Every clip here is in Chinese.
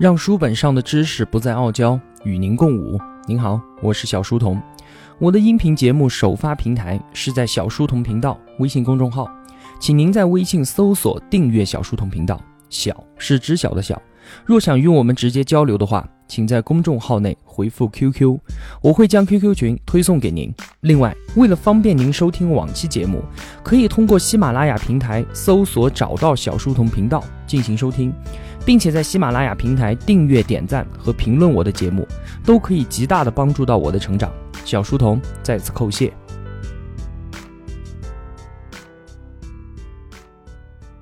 让书本上的知识不再傲娇，与您共舞。您好，我是小书童。我的音频节目首发平台是在小书童频道微信公众号，请您在微信搜索订阅小书童频道。小是知晓的小。若想与我们直接交流的话，请在公众号内回复 QQ，我会将 QQ 群推送给您。另外，为了方便您收听往期节目，可以通过喜马拉雅平台搜索找到小书童频道进行收听。并且在喜马拉雅平台订阅、点赞和评论我的节目，都可以极大的帮助到我的成长。小书童在此叩谢。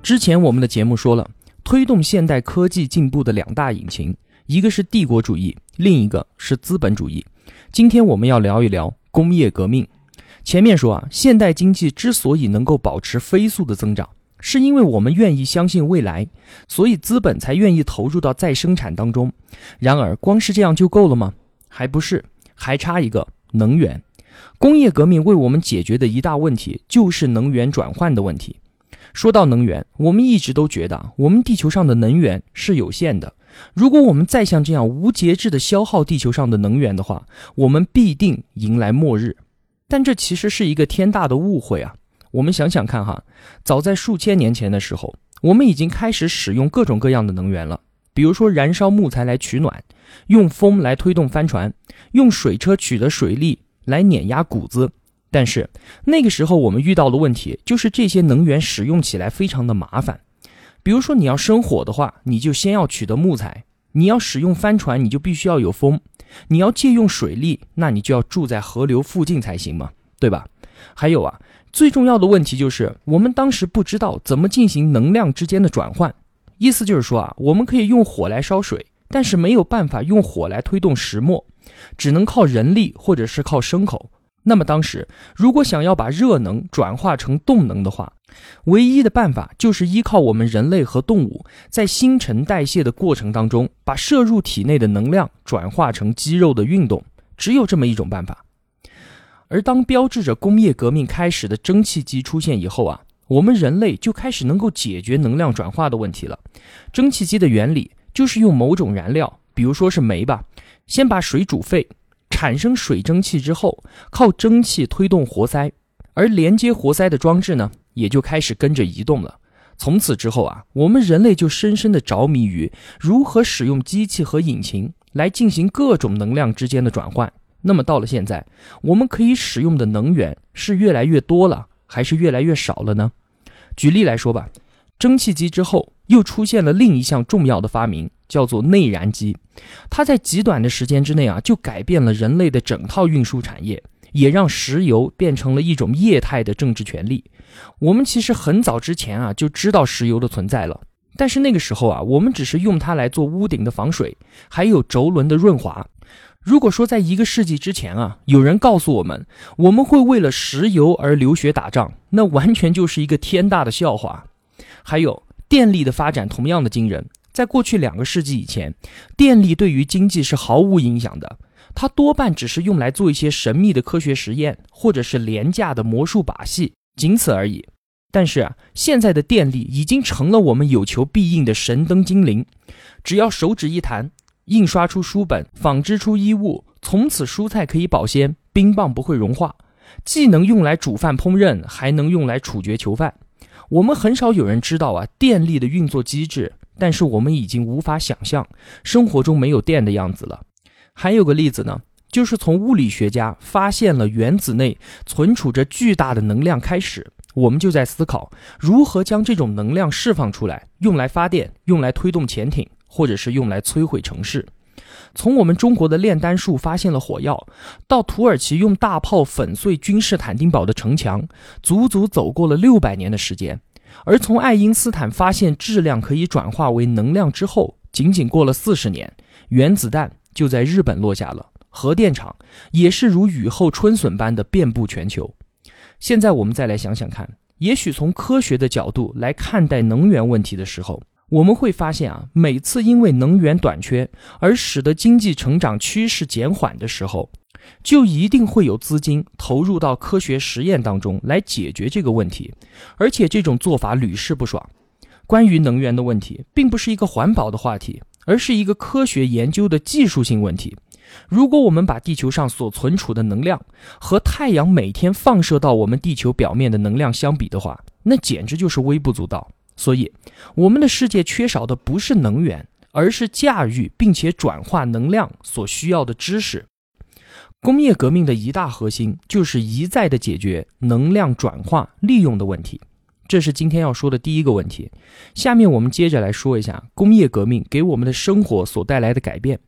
之前我们的节目说了，推动现代科技进步的两大引擎，一个是帝国主义，另一个是资本主义。今天我们要聊一聊工业革命。前面说啊，现代经济之所以能够保持飞速的增长。是因为我们愿意相信未来，所以资本才愿意投入到再生产当中。然而，光是这样就够了吗？还不是，还差一个能源。工业革命为我们解决的一大问题就是能源转换的问题。说到能源，我们一直都觉得我们地球上的能源是有限的。如果我们再像这样无节制的消耗地球上的能源的话，我们必定迎来末日。但这其实是一个天大的误会啊！我们想想看哈，早在数千年前的时候，我们已经开始使用各种各样的能源了。比如说，燃烧木材来取暖，用风来推动帆船，用水车取得水力来碾压谷子。但是那个时候，我们遇到的问题就是这些能源使用起来非常的麻烦。比如说，你要生火的话，你就先要取得木材；你要使用帆船，你就必须要有风；你要借用水力，那你就要住在河流附近才行嘛，对吧？还有啊。最重要的问题就是，我们当时不知道怎么进行能量之间的转换。意思就是说啊，我们可以用火来烧水，但是没有办法用火来推动石磨，只能靠人力或者是靠牲口。那么当时，如果想要把热能转化成动能的话，唯一的办法就是依靠我们人类和动物在新陈代谢的过程当中，把摄入体内的能量转化成肌肉的运动。只有这么一种办法。而当标志着工业革命开始的蒸汽机出现以后啊，我们人类就开始能够解决能量转化的问题了。蒸汽机的原理就是用某种燃料，比如说是煤吧，先把水煮沸，产生水蒸气之后，靠蒸汽推动活塞，而连接活塞的装置呢，也就开始跟着移动了。从此之后啊，我们人类就深深的着迷于如何使用机器和引擎来进行各种能量之间的转换。那么到了现在，我们可以使用的能源是越来越多了，还是越来越少了呢？举例来说吧，蒸汽机之后又出现了另一项重要的发明，叫做内燃机。它在极短的时间之内啊，就改变了人类的整套运输产业，也让石油变成了一种液态的政治权利。我们其实很早之前啊就知道石油的存在了，但是那个时候啊，我们只是用它来做屋顶的防水，还有轴轮的润滑。如果说在一个世纪之前啊，有人告诉我们我们会为了石油而流血打仗，那完全就是一个天大的笑话。还有电力的发展同样的惊人，在过去两个世纪以前，电力对于经济是毫无影响的，它多半只是用来做一些神秘的科学实验，或者是廉价的魔术把戏，仅此而已。但是啊，现在的电力已经成了我们有求必应的神灯精灵，只要手指一弹。印刷出书本，纺织出衣物，从此蔬菜可以保鲜，冰棒不会融化，既能用来煮饭烹饪，还能用来处决囚犯。我们很少有人知道啊电力的运作机制，但是我们已经无法想象生活中没有电的样子了。还有个例子呢，就是从物理学家发现了原子内存储着巨大的能量开始，我们就在思考如何将这种能量释放出来，用来发电，用来推动潜艇。或者是用来摧毁城市。从我们中国的炼丹术发现了火药，到土耳其用大炮粉碎君士坦丁堡的城墙，足足走过了六百年的时间。而从爱因斯坦发现质量可以转化为能量之后，仅仅过了四十年，原子弹就在日本落下了，核电厂也是如雨后春笋般的遍布全球。现在我们再来想想看，也许从科学的角度来看待能源问题的时候。我们会发现啊，每次因为能源短缺而使得经济成长趋势减缓的时候，就一定会有资金投入到科学实验当中来解决这个问题，而且这种做法屡试不爽。关于能源的问题，并不是一个环保的话题，而是一个科学研究的技术性问题。如果我们把地球上所存储的能量和太阳每天放射到我们地球表面的能量相比的话，那简直就是微不足道。所以，我们的世界缺少的不是能源，而是驾驭并且转化能量所需要的知识。工业革命的一大核心就是一再的解决能量转化利用的问题。这是今天要说的第一个问题。下面我们接着来说一下工业革命给我们的生活所带来的改变。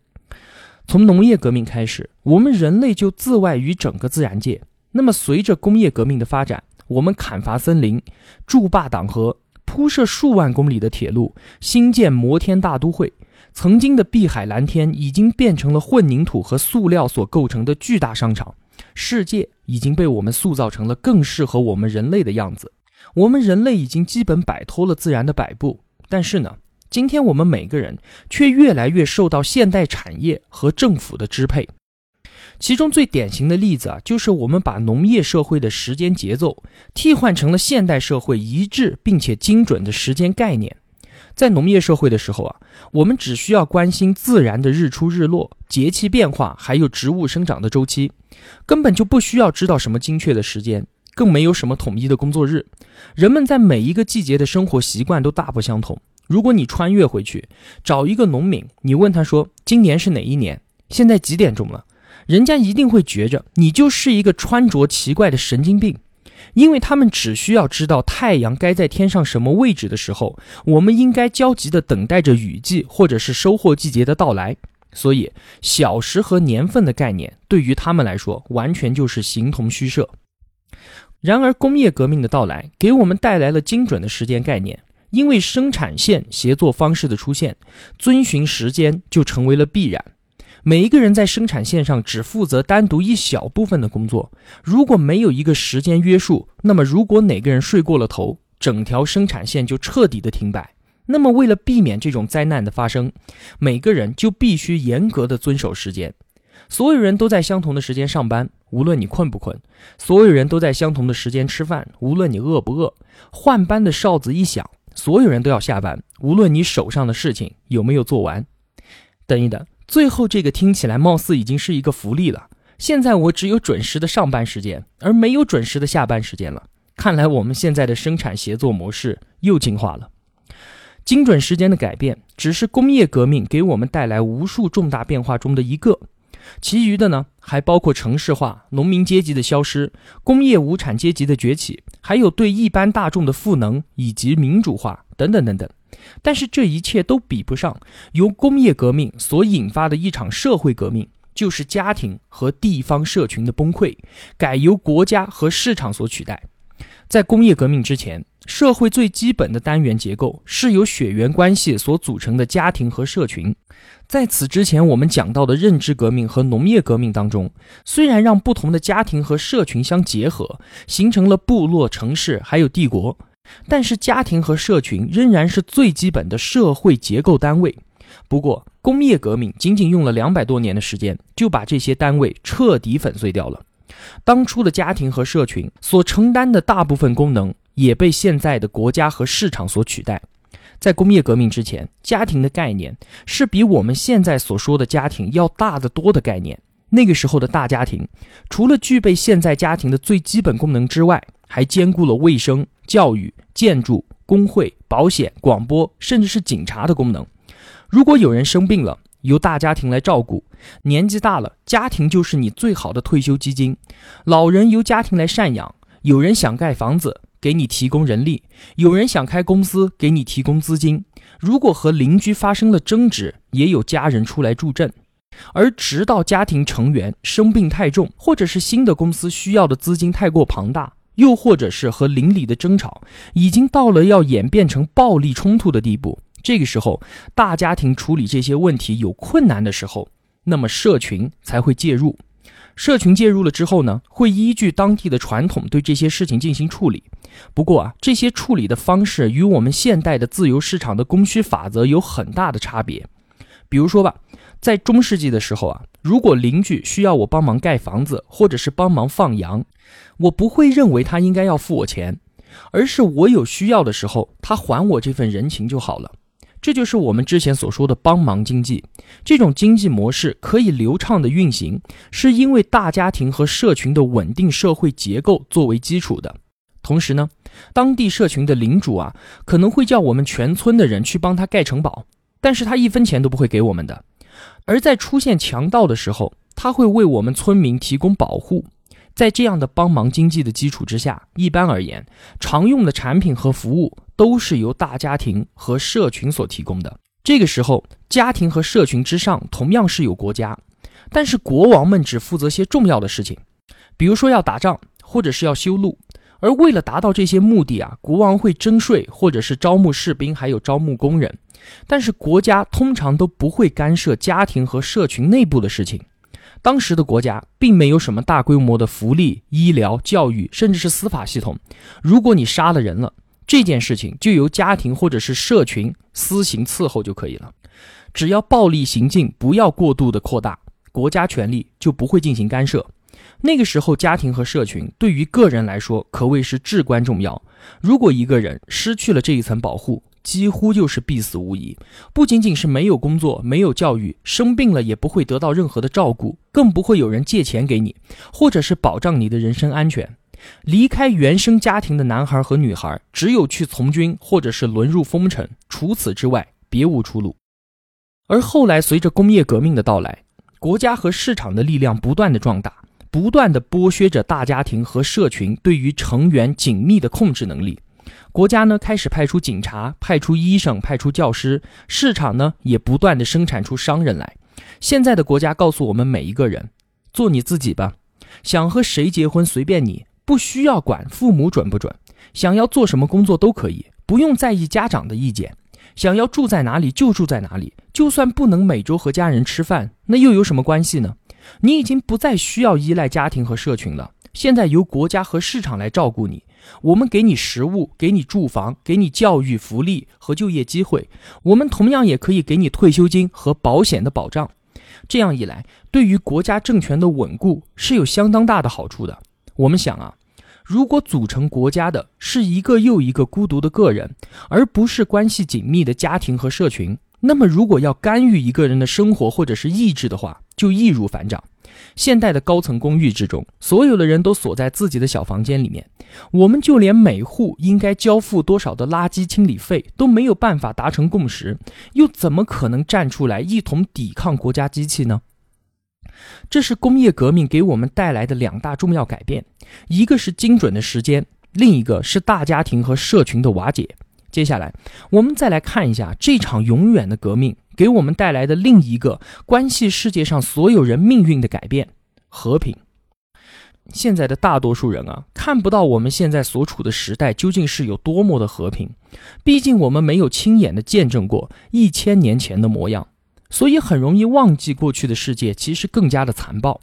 从农业革命开始，我们人类就自外于整个自然界。那么，随着工业革命的发展，我们砍伐森林、筑坝挡河、铺设数万公里的铁路、新建摩天大都会，曾经的碧海蓝天已经变成了混凝土和塑料所构成的巨大商场。世界已经被我们塑造成了更适合我们人类的样子。我们人类已经基本摆脱了自然的摆布，但是呢？今天我们每个人却越来越受到现代产业和政府的支配，其中最典型的例子啊，就是我们把农业社会的时间节奏替换成了现代社会一致并且精准的时间概念。在农业社会的时候啊，我们只需要关心自然的日出日落、节气变化，还有植物生长的周期，根本就不需要知道什么精确的时间，更没有什么统一的工作日。人们在每一个季节的生活习惯都大不相同。如果你穿越回去找一个农民，你问他说今年是哪一年，现在几点钟了，人家一定会觉着你就是一个穿着奇怪的神经病，因为他们只需要知道太阳该在天上什么位置的时候，我们应该焦急地等待着雨季或者是收获季节的到来，所以小时和年份的概念对于他们来说完全就是形同虚设。然而工业革命的到来给我们带来了精准的时间概念。因为生产线协作方式的出现，遵循时间就成为了必然。每一个人在生产线上只负责单独一小部分的工作，如果没有一个时间约束，那么如果哪个人睡过了头，整条生产线就彻底的停摆。那么为了避免这种灾难的发生，每个人就必须严格的遵守时间。所有人都在相同的时间上班，无论你困不困；所有人都在相同的时间吃饭，无论你饿不饿。换班的哨子一响。所有人都要下班，无论你手上的事情有没有做完。等一等，最后这个听起来貌似已经是一个福利了。现在我只有准时的上班时间，而没有准时的下班时间了。看来我们现在的生产协作模式又进化了。精准时间的改变，只是工业革命给我们带来无数重大变化中的一个。其余的呢，还包括城市化、农民阶级的消失、工业无产阶级的崛起，还有对一般大众的赋能以及民主化等等等等。但是这一切都比不上由工业革命所引发的一场社会革命，就是家庭和地方社群的崩溃，改由国家和市场所取代。在工业革命之前，社会最基本的单元结构是由血缘关系所组成的家庭和社群。在此之前，我们讲到的认知革命和农业革命当中，虽然让不同的家庭和社群相结合，形成了部落、城市，还有帝国，但是家庭和社群仍然是最基本的社会结构单位。不过，工业革命仅仅用了两百多年的时间，就把这些单位彻底粉碎掉了。当初的家庭和社群所承担的大部分功能，也被现在的国家和市场所取代。在工业革命之前，家庭的概念是比我们现在所说的家庭要大得多的概念。那个时候的大家庭，除了具备现在家庭的最基本功能之外，还兼顾了卫生、教育、建筑、工会、保险、广播，甚至是警察的功能。如果有人生病了，由大家庭来照顾；年纪大了，家庭就是你最好的退休基金。老人由家庭来赡养。有人想盖房子。给你提供人力，有人想开公司，给你提供资金。如果和邻居发生了争执，也有家人出来助阵。而直到家庭成员生病太重，或者是新的公司需要的资金太过庞大，又或者是和邻里的争吵已经到了要演变成暴力冲突的地步，这个时候大家庭处理这些问题有困难的时候，那么社群才会介入。社群介入了之后呢，会依据当地的传统对这些事情进行处理。不过啊，这些处理的方式与我们现代的自由市场的供需法则有很大的差别。比如说吧，在中世纪的时候啊，如果邻居需要我帮忙盖房子，或者是帮忙放羊，我不会认为他应该要付我钱，而是我有需要的时候，他还我这份人情就好了。这就是我们之前所说的帮忙经济。这种经济模式可以流畅的运行，是因为大家庭和社群的稳定社会结构作为基础的。同时呢，当地社群的领主啊，可能会叫我们全村的人去帮他盖城堡，但是他一分钱都不会给我们的。而在出现强盗的时候，他会为我们村民提供保护。在这样的帮忙经济的基础之下，一般而言，常用的产品和服务都是由大家庭和社群所提供的。这个时候，家庭和社群之上同样是有国家，但是国王们只负责些重要的事情，比如说要打仗或者是要修路。而为了达到这些目的啊，国王会征税，或者是招募士兵，还有招募工人。但是国家通常都不会干涉家庭和社群内部的事情。当时的国家并没有什么大规模的福利、医疗、教育，甚至是司法系统。如果你杀了人了，这件事情就由家庭或者是社群私行伺候就可以了。只要暴力行径不要过度的扩大，国家权力就不会进行干涉。那个时候，家庭和社群对于个人来说可谓是至关重要。如果一个人失去了这一层保护，几乎就是必死无疑。不仅仅是没有工作、没有教育，生病了也不会得到任何的照顾，更不会有人借钱给你，或者是保障你的人身安全。离开原生家庭的男孩和女孩，只有去从军，或者是沦入风尘，除此之外别无出路。而后来，随着工业革命的到来，国家和市场的力量不断的壮大。不断的剥削着大家庭和社群对于成员紧密的控制能力，国家呢开始派出警察、派出医生、派出教师，市场呢也不断的生产出商人来。现在的国家告诉我们每一个人，做你自己吧，想和谁结婚随便你，不需要管父母准不准，想要做什么工作都可以，不用在意家长的意见，想要住在哪里就住在哪里，就算不能每周和家人吃饭，那又有什么关系呢？你已经不再需要依赖家庭和社群了，现在由国家和市场来照顾你。我们给你食物，给你住房，给你教育、福利和就业机会。我们同样也可以给你退休金和保险的保障。这样一来，对于国家政权的稳固是有相当大的好处的。我们想啊，如果组成国家的是一个又一个孤独的个人，而不是关系紧密的家庭和社群。那么，如果要干预一个人的生活或者是意志的话，就易如反掌。现代的高层公寓之中，所有的人都锁在自己的小房间里面，我们就连每户应该交付多少的垃圾清理费都没有办法达成共识，又怎么可能站出来一同抵抗国家机器呢？这是工业革命给我们带来的两大重要改变，一个是精准的时间，另一个是大家庭和社群的瓦解。接下来，我们再来看一下这场永远的革命给我们带来的另一个关系世界上所有人命运的改变——和平。现在的大多数人啊，看不到我们现在所处的时代究竟是有多么的和平，毕竟我们没有亲眼的见证过一千年前的模样，所以很容易忘记过去的世界其实更加的残暴。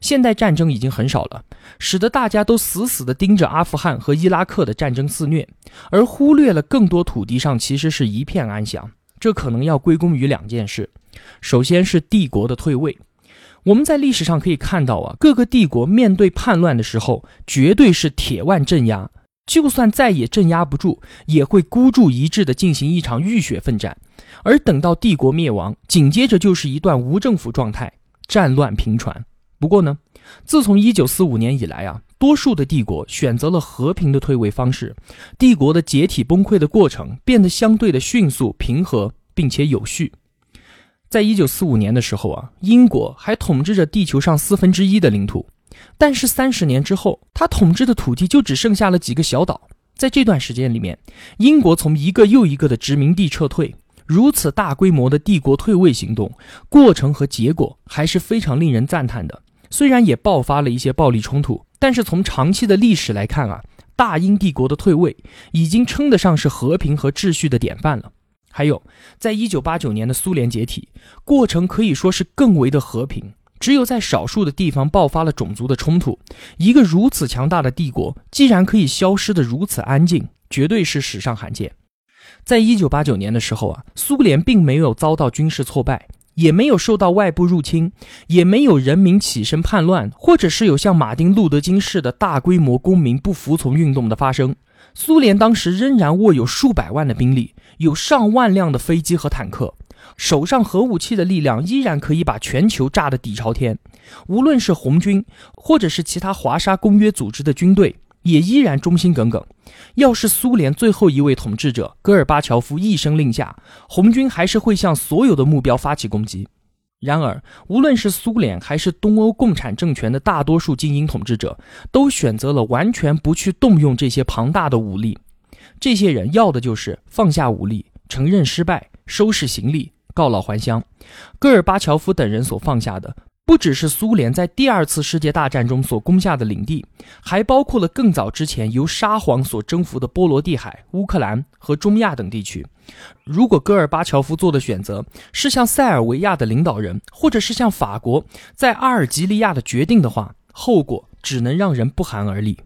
现代战争已经很少了，使得大家都死死地盯着阿富汗和伊拉克的战争肆虐，而忽略了更多土地上其实是一片安详。这可能要归功于两件事：首先是帝国的退位。我们在历史上可以看到啊，各个帝国面对叛乱的时候，绝对是铁腕镇压，就算再也镇压不住，也会孤注一掷地进行一场浴血奋战。而等到帝国灭亡，紧接着就是一段无政府状态，战乱频传。不过呢，自从一九四五年以来啊，多数的帝国选择了和平的退位方式，帝国的解体崩溃的过程变得相对的迅速、平和，并且有序。在一九四五年的时候啊，英国还统治着地球上四分之一的领土，但是三十年之后，他统治的土地就只剩下了几个小岛。在这段时间里面，英国从一个又一个的殖民地撤退。如此大规模的帝国退位行动，过程和结果还是非常令人赞叹的。虽然也爆发了一些暴力冲突，但是从长期的历史来看啊，大英帝国的退位已经称得上是和平和秩序的典范了。还有，在一九八九年的苏联解体过程可以说是更为的和平，只有在少数的地方爆发了种族的冲突。一个如此强大的帝国，既然可以消失的如此安静，绝对是史上罕见。在一九八九年的时候啊，苏联并没有遭到军事挫败。也没有受到外部入侵，也没有人民起身叛乱，或者是有像马丁·路德·金式的大规模公民不服从运动的发生。苏联当时仍然握有数百万的兵力，有上万辆的飞机和坦克，手上核武器的力量依然可以把全球炸得底朝天。无论是红军，或者是其他华沙公约组织的军队，也依然忠心耿耿。要是苏联最后一位统治者戈尔巴乔夫一声令下，红军还是会向所有的目标发起攻击。然而，无论是苏联还是东欧共产政权的大多数精英统治者，都选择了完全不去动用这些庞大的武力。这些人要的就是放下武力，承认失败，收拾行李，告老还乡。戈尔巴乔夫等人所放下的。不只是苏联在第二次世界大战中所攻下的领地，还包括了更早之前由沙皇所征服的波罗的海、乌克兰和中亚等地区。如果戈尔巴乔夫做的选择是像塞尔维亚的领导人，或者是像法国在阿尔及利亚的决定的话，后果只能让人不寒而栗。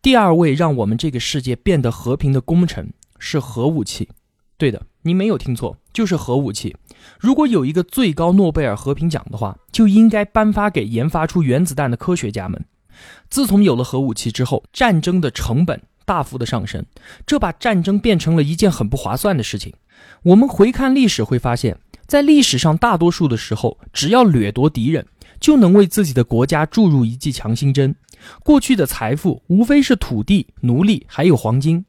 第二位让我们这个世界变得和平的功臣是核武器。对的，你没有听错，就是核武器。如果有一个最高诺贝尔和平奖的话，就应该颁发给研发出原子弹的科学家们。自从有了核武器之后，战争的成本大幅的上升，这把战争变成了一件很不划算的事情。我们回看历史会发现，在历史上大多数的时候，只要掠夺敌人，就能为自己的国家注入一剂强心针。过去的财富无非是土地、奴隶还有黄金。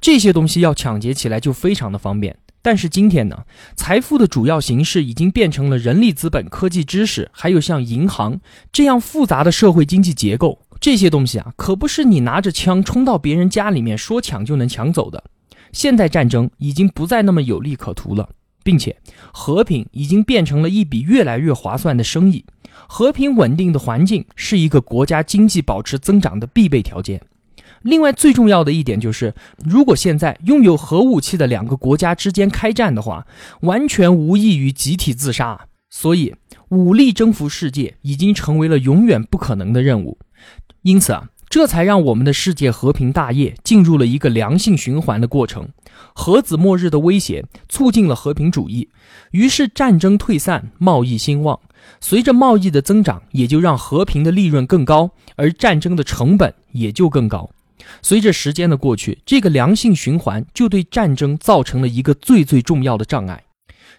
这些东西要抢劫起来就非常的方便，但是今天呢，财富的主要形式已经变成了人力资本、科技知识，还有像银行这样复杂的社会经济结构。这些东西啊，可不是你拿着枪冲到别人家里面说抢就能抢走的。现代战争已经不再那么有利可图了，并且和平已经变成了一笔越来越划算的生意。和平稳定的环境是一个国家经济保持增长的必备条件。另外，最重要的一点就是，如果现在拥有核武器的两个国家之间开战的话，完全无异于集体自杀。所以，武力征服世界已经成为了永远不可能的任务。因此啊，这才让我们的世界和平大业进入了一个良性循环的过程。核子末日的威胁促进了和平主义，于是战争退散，贸易兴旺。随着贸易的增长，也就让和平的利润更高，而战争的成本也就更高。随着时间的过去，这个良性循环就对战争造成了一个最最重要的障碍。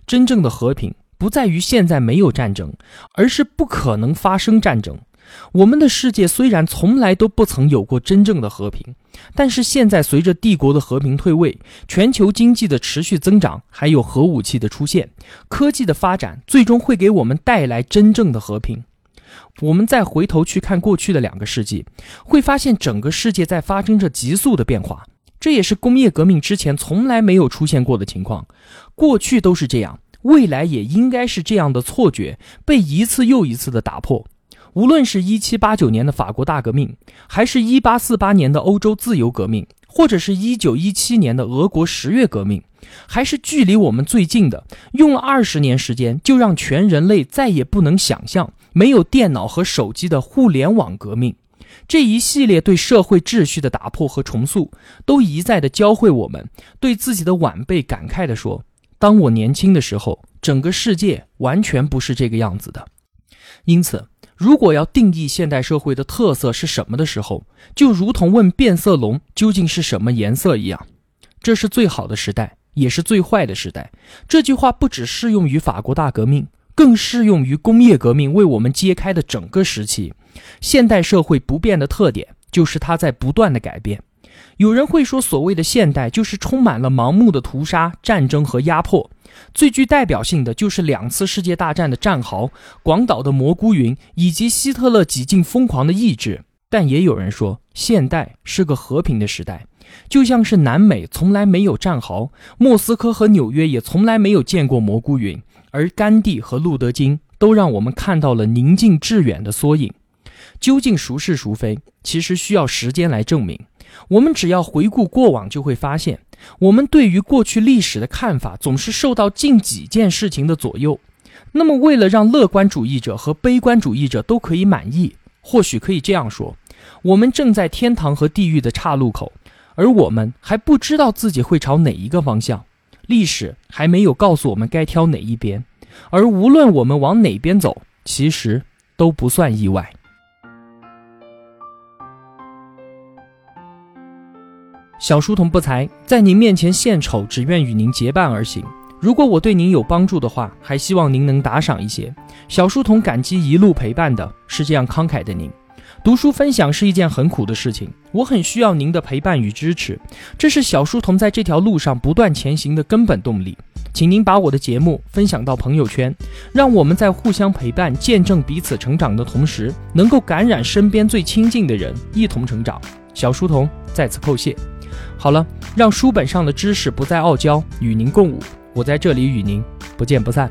真正的和平不在于现在没有战争，而是不可能发生战争。我们的世界虽然从来都不曾有过真正的和平，但是现在随着帝国的和平退位，全球经济的持续增长，还有核武器的出现，科技的发展，最终会给我们带来真正的和平。我们再回头去看过去的两个世纪，会发现整个世界在发生着急速的变化，这也是工业革命之前从来没有出现过的情况。过去都是这样，未来也应该是这样的错觉被一次又一次的打破。无论是一七八九年的法国大革命，还是一八四八年的欧洲自由革命，或者是一九一七年的俄国十月革命。还是距离我们最近的，用了二十年时间就让全人类再也不能想象没有电脑和手机的互联网革命。这一系列对社会秩序的打破和重塑，都一再的教会我们，对自己的晚辈感慨的说：“当我年轻的时候，整个世界完全不是这个样子的。”因此，如果要定义现代社会的特色是什么的时候，就如同问变色龙究竟是什么颜色一样。这是最好的时代。也是最坏的时代。这句话不只适用于法国大革命，更适用于工业革命为我们揭开的整个时期。现代社会不变的特点就是它在不断的改变。有人会说，所谓的现代就是充满了盲目的屠杀、战争和压迫。最具代表性的就是两次世界大战的战壕、广岛的蘑菇云以及希特勒几近疯狂的意志。但也有人说，现代是个和平的时代。就像是南美从来没有战壕，莫斯科和纽约也从来没有见过蘑菇云，而甘地和路德金都让我们看到了宁静致远的缩影。究竟孰是孰非，其实需要时间来证明。我们只要回顾过往，就会发现，我们对于过去历史的看法总是受到近几件事情的左右。那么，为了让乐观主义者和悲观主义者都可以满意，或许可以这样说：我们正在天堂和地狱的岔路口。而我们还不知道自己会朝哪一个方向，历史还没有告诉我们该挑哪一边，而无论我们往哪边走，其实都不算意外。小书童不才，在您面前献丑，只愿与您结伴而行。如果我对您有帮助的话，还希望您能打赏一些。小书童感激一路陪伴的是这样慷慨的您。读书分享是一件很苦的事情，我很需要您的陪伴与支持，这是小书童在这条路上不断前行的根本动力。请您把我的节目分享到朋友圈，让我们在互相陪伴、见证彼此成长的同时，能够感染身边最亲近的人，一同成长。小书童在此叩谢。好了，让书本上的知识不再傲娇，与您共舞。我在这里与您不见不散。